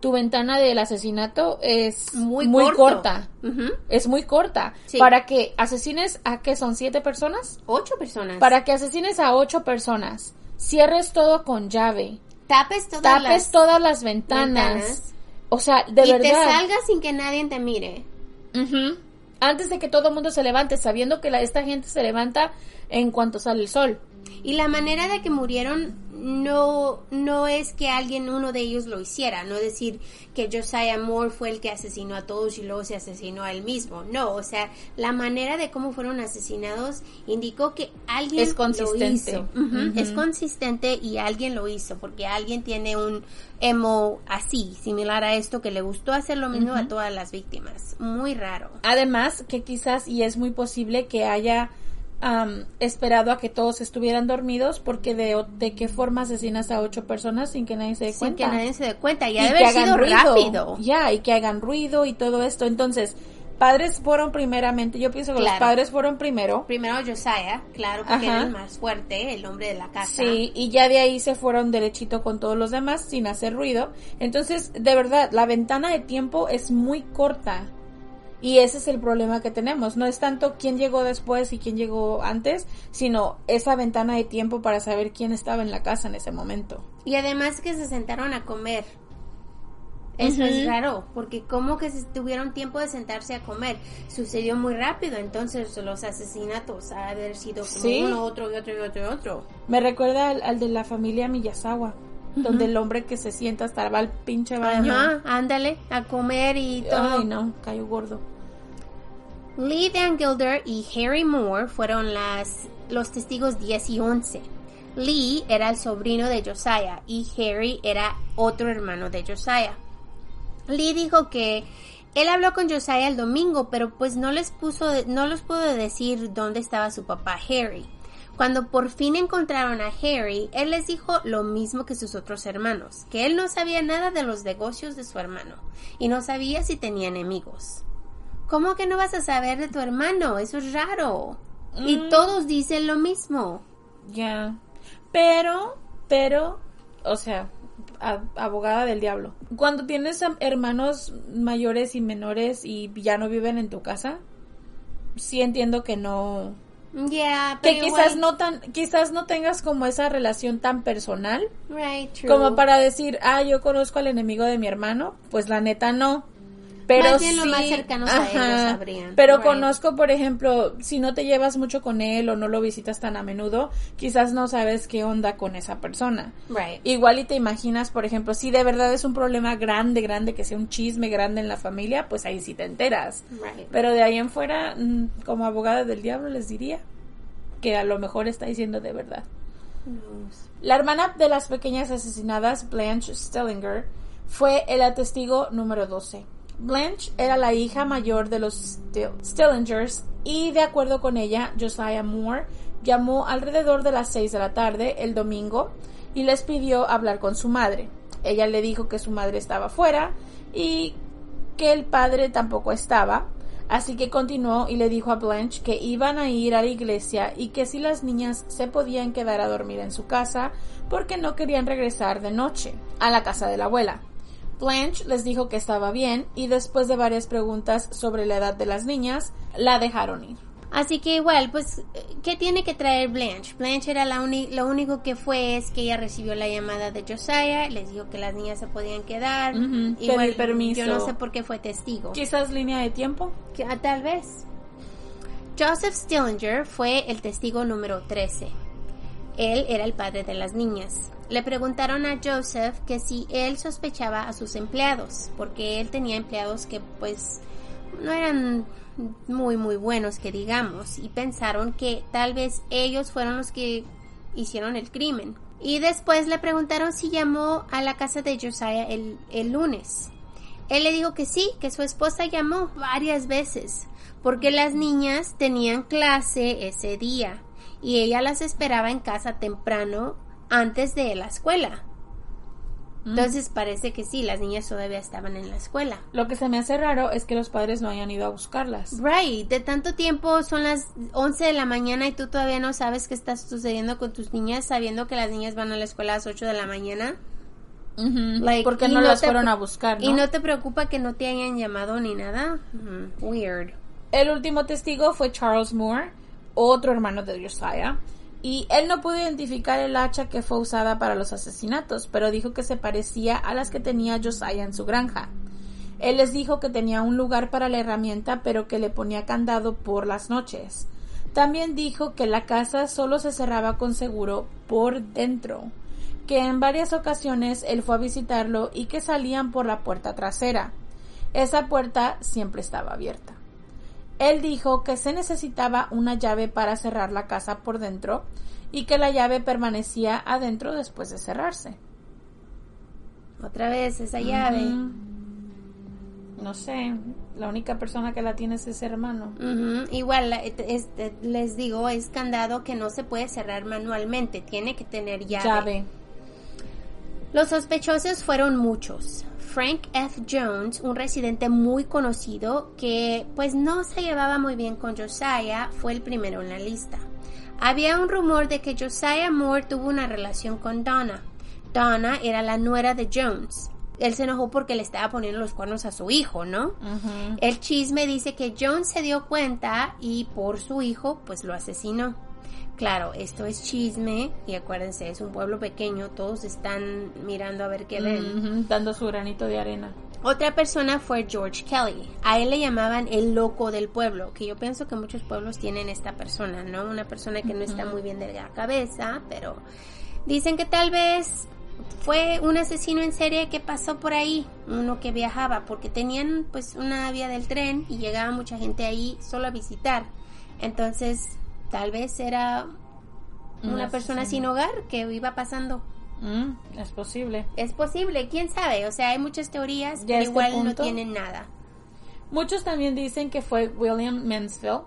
tu ventana del asesinato es Muy muy, corta. Es muy corta. Sí. Para que asesines a qué son siete personas? Ocho personas. Para que asesines a ocho personas, cierres todo con llave, tapes todas tapes las todas las ventanas. ventanas O sea, de y verdad. te salgas sin que nadie te mire. Antes de que todo el mundo se levante, sabiendo que la, esta gente se levanta en cuanto sale el sol. Y la manera de que murieron no, no es que alguien, uno de ellos lo hiciera, no decir que Josiah Moore fue el que asesinó a todos y luego se asesinó a él mismo. No, o sea, la manera de cómo fueron asesinados indicó que alguien Es consistente. lo hizo. Ujú, Ujú. Es consistente y alguien lo hizo, porque alguien tiene un emo así, similar a esto, que le gustó hacer lo mismo a todas las víctimas. Muy raro. Además, que quizás, y es muy posible que haya esperado a que todos estuvieran dormidos, porque de, de qué forma asesinas a ocho personas sin que nadie se dé Sin cuenta. que nadie se dé cuenta. Y, y ha de que haber hagan sido ruido. rápido. Ya, y que hagan ruido y todo esto. Entonces, padres fueron primeramente, yo pienso que los padres fueron primero. Primero Josiah, claro, porque Ajá. era el más fuerte, el hombre de la casa. Sí, y ya de ahí se fueron derechito con todos los demás sin hacer ruido. Entonces, de verdad, la ventana de tiempo es muy corta. Y ese es el problema que tenemos. No es tanto quién llegó después y quién llegó antes, sino esa ventana de tiempo para saber quién estaba en la casa en ese momento. Y además que se sentaron a comer. Eso es raro, porque como que se tuvieron tiempo de sentarse a comer. Sucedió muy rápido, entonces los asesinatos ha de haber sido como Sí. uno, otro y otro y otro y otro. Me recuerda al, al de la familia Miyazawa, donde el hombre que se sienta hasta va al pinche baño. Ajá, ándale, a comer y todo. Ay, no, cayó gordo. Lee Van Gilder y Harry Moore fueron los testigos 10 y 11. Lee era el sobrino de Josiah y Harry era otro hermano de Josiah. Lee dijo que él habló con Josiah el domingo, pero pues no les puso, no les pudo decir dónde estaba su papá Harry. Cuando por fin encontraron a Harry, él les dijo lo mismo que sus otros hermanos, que él no sabía nada de los negocios de su hermano y no sabía si tenía enemigos. ¿Cómo que no vas a saber de tu hermano? Eso es raro. Y Mm. todos dicen lo mismo. Ya. Pero, pero, o sea, abogada del diablo. Cuando tienes hermanos mayores y menores y ya no viven en tu casa, sí entiendo que no. Ya, Que quizás igual- no tan, quizás no tengas como esa relación tan personal Right, true. como para decir, ah, yo conozco al enemigo de mi hermano, pues la neta no. Pero Más bien sí, más cercanos a ellos ajá, sabrían. Pero Right. conozco, por ejemplo, si no te llevas mucho con él o no lo visitas tan a menudo, quizás no sabes qué onda con esa persona. Right. Igual y te imaginas, por ejemplo, si de verdad es un problema grande, grande, que sea un chisme grande en la familia, pues ahí sí te enteras. Right. Pero de ahí en fuera, mm, como abogada del diablo, les diría que a lo mejor está diciendo de verdad. La hermana de las pequeñas asesinadas, Blanche Stellinger, fue el testigo número 12. Blanche era la hija mayor de los Still- Stillingers y de acuerdo con ella, Josiah Moore llamó alrededor de las 6 de la tarde el domingo y les pidió hablar con su madre. Ella le dijo que su madre estaba fuera y que el padre tampoco estaba, así que continuó y le dijo a Blanche que iban a ir a la iglesia y que si las niñas se podían quedar a dormir en su casa porque no querían regresar de noche a la casa de la abuela. Blanche les dijo que estaba bien y después de varias preguntas sobre la edad de las niñas, la dejaron ir. Así que igual, pues, ¿qué tiene que traer Blanche? Blanche era la lo único que fue es que ella recibió la llamada de Josiah, les dijo que las niñas se podían quedar. Igual, pedir permiso. Yo no sé por qué fue testigo. Quizás línea de tiempo. Que- ah, tal vez. Joseph Stillinger fue el testigo número 13. Él era el padre de las niñas. Le preguntaron a Joseph que si él sospechaba a sus empleados, porque él tenía empleados que pues no eran muy muy buenos que digamos y pensaron que tal vez ellos fueron los que hicieron el crimen. Y después le preguntaron si llamó a la casa de Josiah el, el lunes. Él le dijo que sí, que su esposa llamó varias veces, porque las niñas tenían clase ese día y ella las esperaba en casa temprano antes de la escuela. Entonces parece que sí, las niñas todavía estaban en la escuela. Lo que se me hace raro es que los padres no hayan ido a buscarlas. Right, de tanto tiempo son las 11 de la mañana y tú todavía no sabes qué está sucediendo con tus niñas sabiendo que las niñas van a la escuela a las 8 de la mañana. Like, Porque no, las fueron a buscar, ¿no? Y no te preocupa que no te hayan llamado ni nada. Weird. El último testigo fue Charles Moore, otro hermano de Josiah. Y él no pudo identificar el hacha que fue usada para los asesinatos, pero dijo que se parecía a las que tenía Josiah en su granja. Él les dijo que tenía un lugar para la herramienta, pero que le ponía candado por las noches. También dijo que la casa solo se cerraba con seguro por dentro, que en varias ocasiones él fue a visitarlo y que salían por la puerta trasera. Esa puerta siempre estaba abierta. Él dijo que se necesitaba una llave para cerrar la casa por dentro y que la llave permanecía adentro después de cerrarse. Otra vez esa llave. No sé, la única persona que la tiene es ese hermano. Igual, les digo, es candado que no se puede cerrar manualmente, tiene que tener llave. llave. Los sospechosos fueron muchos. Frank F. Jones, un residente muy conocido que pues no se llevaba muy bien con Josiah, fue el primero en la lista. Había un rumor de que Josiah Moore tuvo una relación con Donna. Donna era la nuera de Jones. Él se enojó porque le estaba poniendo los cuernos a su hijo, ¿no? El chisme dice que Jones se dio cuenta y por su hijo pues lo asesinó. Claro, esto es chisme y acuérdense, es un pueblo pequeño, todos están mirando a ver qué ven. dando su granito de arena. Otra persona fue George Kelly. A él le llamaban el loco del pueblo, que yo pienso que muchos pueblos tienen esta persona, ¿no? Una persona que no está muy bien de la cabeza, pero dicen que tal vez fue un asesino en serie que pasó por ahí, uno que viajaba, porque tenían pues una vía del tren y llegaba mucha gente ahí solo a visitar. Entonces tal vez era una persona sin hogar que iba pasando. Mm, es posible. Es posible, quién sabe. O sea, hay muchas teorías, pero este igual no tienen nada. Muchos también dicen que fue William Mansfield,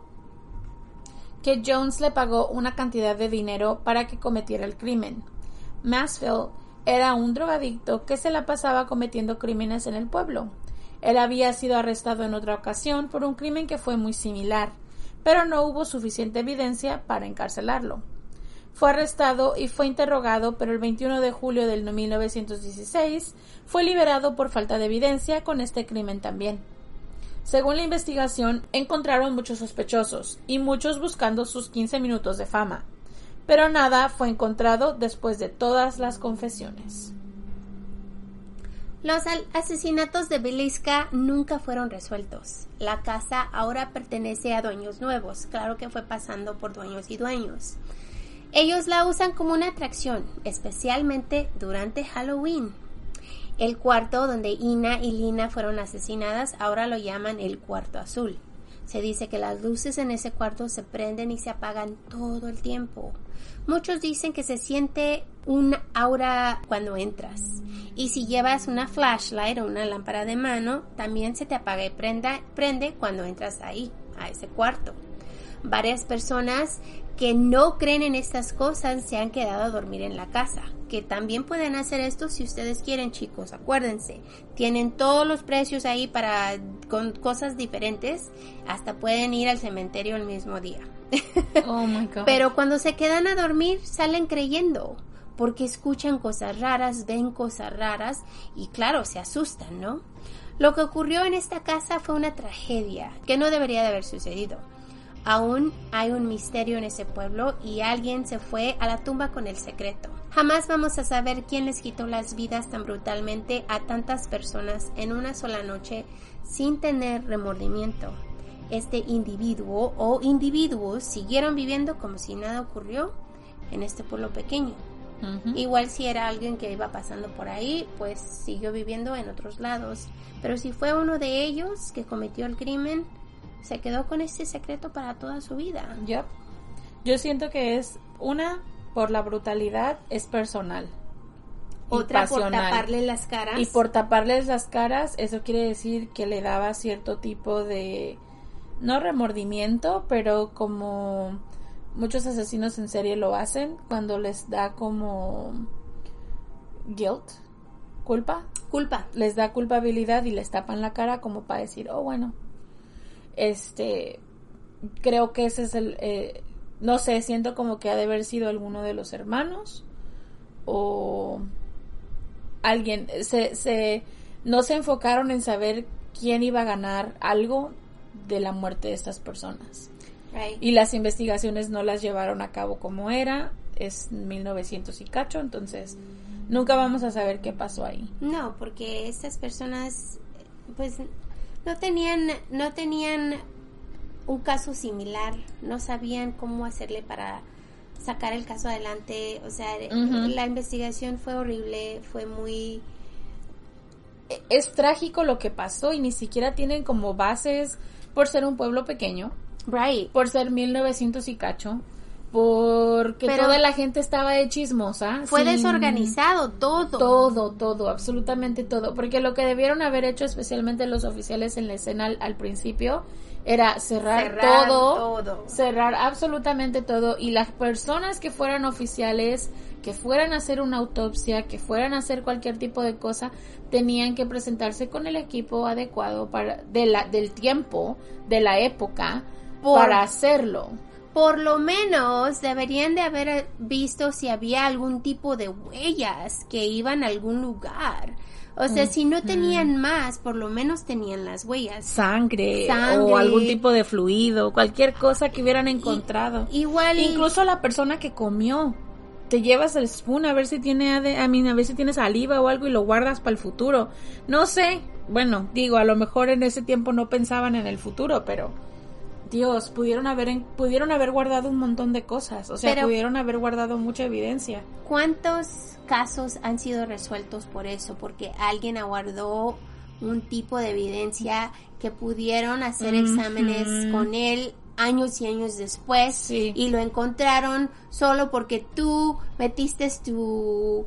que Jones le pagó una cantidad de dinero para que cometiera el crimen. Mansfield era un drogadicto que se la pasaba cometiendo crímenes en el pueblo. Él había sido arrestado en otra ocasión por un crimen que fue muy similar pero no hubo suficiente evidencia para encarcelarlo. Fue arrestado y fue interrogado, pero el 21 de julio del 1916 fue liberado por falta de evidencia con este crimen también. Según la investigación, encontraron muchos sospechosos y muchos buscando sus 15 minutos de fama, pero nada fue encontrado después de todas las confesiones. Los asesinatos de Belisca nunca fueron resueltos. La casa ahora pertenece a dueños nuevos, claro que fue pasando por dueños y dueños. Ellos la usan como una atracción, especialmente durante Halloween. El cuarto donde Ina y Lina fueron asesinadas ahora lo llaman el cuarto azul. Se dice que las luces en ese cuarto se prenden y se apagan todo el tiempo. Muchos dicen que se siente un aura cuando entras. Y si llevas una flashlight o una lámpara de mano, también se te apaga y prende cuando entras ahí, a ese cuarto. Varias personas que no creen en estas cosas se han quedado a dormir en la casa. Que también pueden hacer esto si ustedes quieren, chicos. Acuérdense, tienen todos los precios ahí para con cosas diferentes. Hasta pueden ir al cementerio el mismo día. Oh my God. Pero cuando se quedan a dormir, salen creyendo. Porque escuchan cosas raras, ven cosas raras y claro, se asustan, ¿no? Lo que ocurrió en esta casa fue una tragedia que no debería de haber sucedido. Aún hay un misterio en ese pueblo y alguien se fue a la tumba con el secreto. Jamás vamos a saber quién les quitó las vidas tan brutalmente a tantas personas en una sola noche sin tener remordimiento este individuo o individuos siguieron viviendo como si nada ocurrió en este pueblo pequeño. Igual si era alguien que iba pasando por ahí, pues siguió viviendo en otros lados. Pero si fue uno de ellos que cometió el crimen, se quedó con ese secreto para toda su vida. Yo siento que es una por la brutalidad es personal. y Otra por taparle las caras. Y por taparles las caras, eso quiere decir que le daba cierto tipo de, no remordimiento, pero como muchos asesinos en serie lo hacen, cuando les da como guilt, culpa. Culpa. Les da culpabilidad y les tapan la cara como para decir, oh bueno, este, creo que ese es el, eh, no sé, siento como que ha de haber sido alguno de los hermanos o alguien, se, se, no se enfocaron en saber quién iba a ganar algo de la muerte de estas personas. Right. Y las investigaciones no las llevaron a cabo como era, es 1900 y cacho, entonces nunca vamos a saber qué pasó ahí. No, porque estas personas, pues, no tenían, no tenían un caso similar, no sabían cómo hacerle para sacar el caso adelante, o sea, la investigación fue horrible, fue muy, Es trágico lo que pasó y ni siquiera tienen como bases por ser un pueblo pequeño, right, por ser 1900 y cacho, porque Pero- toda la gente estaba de chismosa. fue sin- desorganizado todo. Todo, todo, absolutamente todo. Porque lo que debieron haber hecho, especialmente los oficiales en la escena al, al principio, era cerrar, Cerrar todo, todo. cerrar absolutamente todo. Y las personas que fueran oficiales, que fueran a hacer una autopsia, que fueran a hacer cualquier tipo de cosa, tenían que presentarse con el equipo adecuado para, de la, del tiempo, de la época, Por- para hacerlo. Por lo menos deberían de haber visto si había algún tipo de huellas que iban a algún lugar. O sea, si no tenían más, por lo menos tenían las huellas. Sangre, Sangre. o algún tipo de fluido, cualquier cosa que hubieran encontrado. Igual Incluso la persona que comió. Te llevas el spoon a ver si tiene a mí, a ver si tiene saliva o algo y lo guardas para el futuro. No sé. Bueno, digo, a lo mejor en ese tiempo no pensaban en el futuro, pero Dios, pudieron haber en- pudieron haber guardado un montón de cosas, o sea, Pero- pudieron haber guardado mucha evidencia. ¿Cuántos casos han sido resueltos por eso? Porque alguien aguardó un tipo de evidencia que pudieron hacer exámenes con él años y años después y lo encontraron solo porque tú metiste tu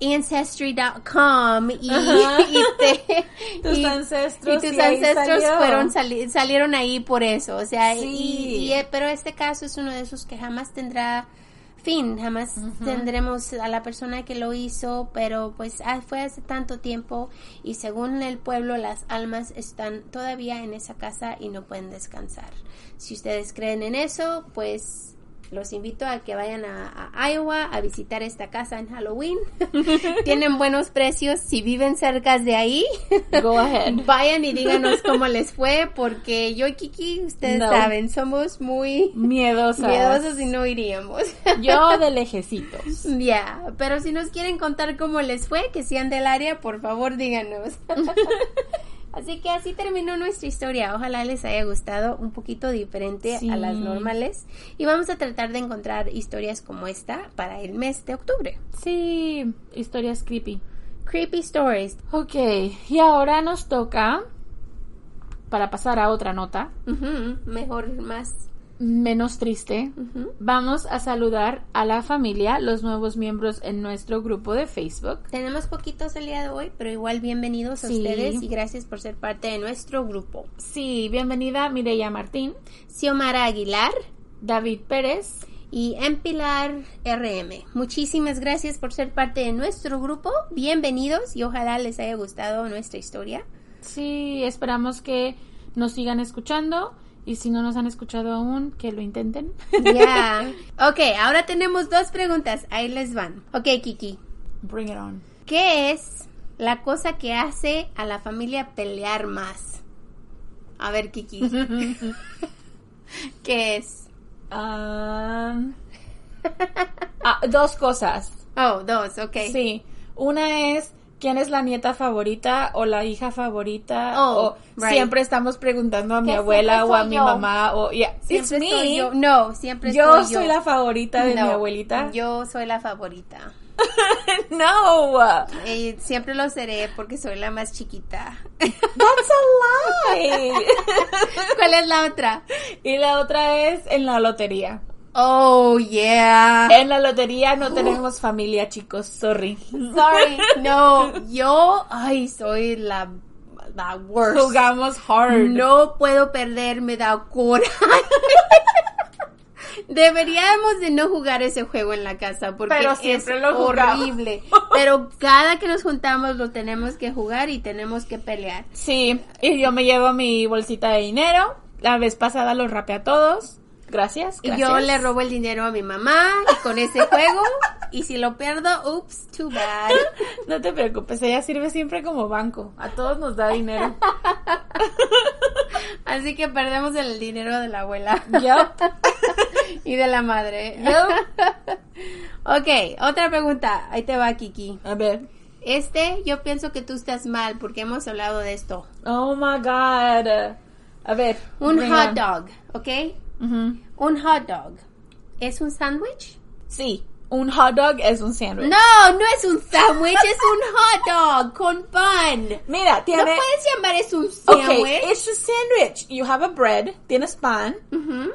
ancestry.com y, y te Tus y- ancestros, y tus ancestros fueron sali- salieron ahí por eso o sea Sí. eh, pero este caso es uno de esos que jamás tendrá fin jamás tendremos a la persona que lo hizo pero pues ah, fue hace tanto tiempo y según el pueblo las almas están todavía en esa casa y no pueden descansar. Si ustedes creen en eso pues los invito a que vayan a, a Iowa a visitar esta casa en Halloween. Tienen buenos precios si viven cerca de ahí. Go ahead. Vayan y díganos cómo les fue, porque yo y Kiki, ustedes No. saben, somos muy Miedosas. miedosos y no iríamos. Yo de lejecitos. Ya, pero si nos quieren contar cómo les fue, que sean del área, por favor díganos. Así que así terminó nuestra historia. Ojalá les haya gustado un poquito diferente Sí. a las normales. Y vamos a tratar de encontrar historias como esta para el mes de octubre. Sí, historias creepy. Creepy stories. Ok, y ahora nos toca, para pasar a otra nota, Mejor, más. Menos triste, vamos a saludar a la familia, los nuevos miembros en nuestro grupo de Facebook. Tenemos poquitos el día de hoy, pero igual bienvenidos a Sí. ustedes y gracias por ser parte de nuestro grupo. Sí, bienvenida Mireya Martín, Xiomara Aguilar David Pérez, y Empilar RM. Muchísimas gracias por ser parte de nuestro grupo. Bienvenidos y ojalá les haya gustado nuestra historia. Sí, esperamos que nos sigan escuchando y si no nos han escuchado aún, que lo intenten. Ya. Ok, ahora tenemos dos preguntas. Ahí les van. Ok, Kiki. Bring it on. ¿Qué es la cosa que hace a la familia pelear más? A ver, Kiki. ¿Qué es? Um, ah, dos cosas. Oh, dos, ok. Sí, una es quién es la nieta favorita o la hija favorita Oh, o right. siempre estamos preguntando a mi abuela o a mi mamá o yeah, it's me. yo. No, siempre Yo soy la favorita de mi abuelita. Yo soy la favorita. no, siempre lo seré porque soy la más chiquita. that's a lie. ¿Cuál es la otra? y la otra es en la lotería. Oh, yeah. En la lotería no tenemos familia, chicos. Sorry. Sorry. No, yo, ay, soy la, la worst. Jugamos hard. No puedo perder, me da coraje. Deberíamos de no jugar ese juego en la casa porque Pero es lo horrible. Pero cada que nos juntamos lo tenemos que jugar y tenemos que pelear. Sí, y yo me llevo mi bolsita de dinero. La vez pasada los rapé a todos. Gracias. Y yo le robo el dinero a mi mamá con ese juego y si lo pierdo, ups, too bad. No te preocupes, ella sirve siempre como banco. A todos nos da dinero. Así que perdemos el dinero de la abuela. Yup. y de la madre. ok, otra pregunta. Ahí te va, Kiki. A ver. Este, yo pienso que tú estás mal porque hemos hablado de esto. Oh my god. A ver. Un hot on. dog, ¿ok? Un hot dog. ¿Es un sándwich? Sí, un hot dog es un sándwich. No, no es un sándwich, es un hot dog con pan. Mira, tiene. No puedes llamar eso un sándwich. it's a sandwich. You have a bread, tienes pan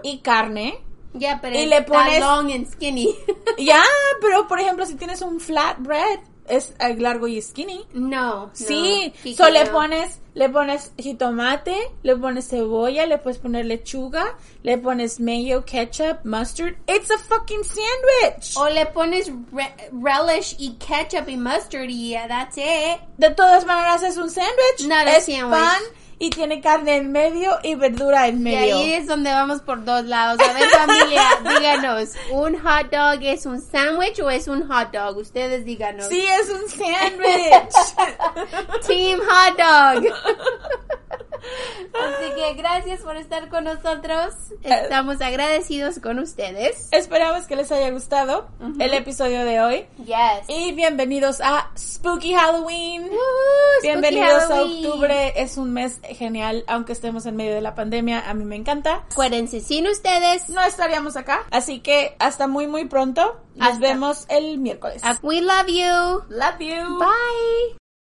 y carne. Ya, pero Y le pones- long and skinny. Ya, pero por ejemplo, si tienes un flat bread, es eh, largo y skinny. No, Sí, no, so le no. pones, le pones jitomate, le pones cebolla, le puedes poner lechuga, le pones mayo, ketchup, mustard. It's a fucking sandwich. O le pones re- relish y ketchup y mustard y yeah, that's it. De todas maneras es un sándwich. Not a es sandwich. pan y tiene carne en medio y verdura en Y medio. ahí es donde vamos por dos lados. A ver, familia, díganos, ¿un hot dog es un sándwich o es un hot dog? Ustedes díganos. Sí, es un sándwich. Team Hot Dog. Así que gracias por estar con nosotros. Estamos agradecidos con ustedes. Esperamos que les haya gustado el episodio de hoy. Yes. Y bienvenidos a Spooky Halloween. Spooky bienvenidos Halloween. a octubre. Es un mes genial, aunque estemos en medio de la pandemia. A mí me encanta. Acuérdense, sin ustedes, No estaríamos acá. Así que hasta muy, muy pronto. Nos Hasta. vemos el miércoles. we love you. Love you. Bye.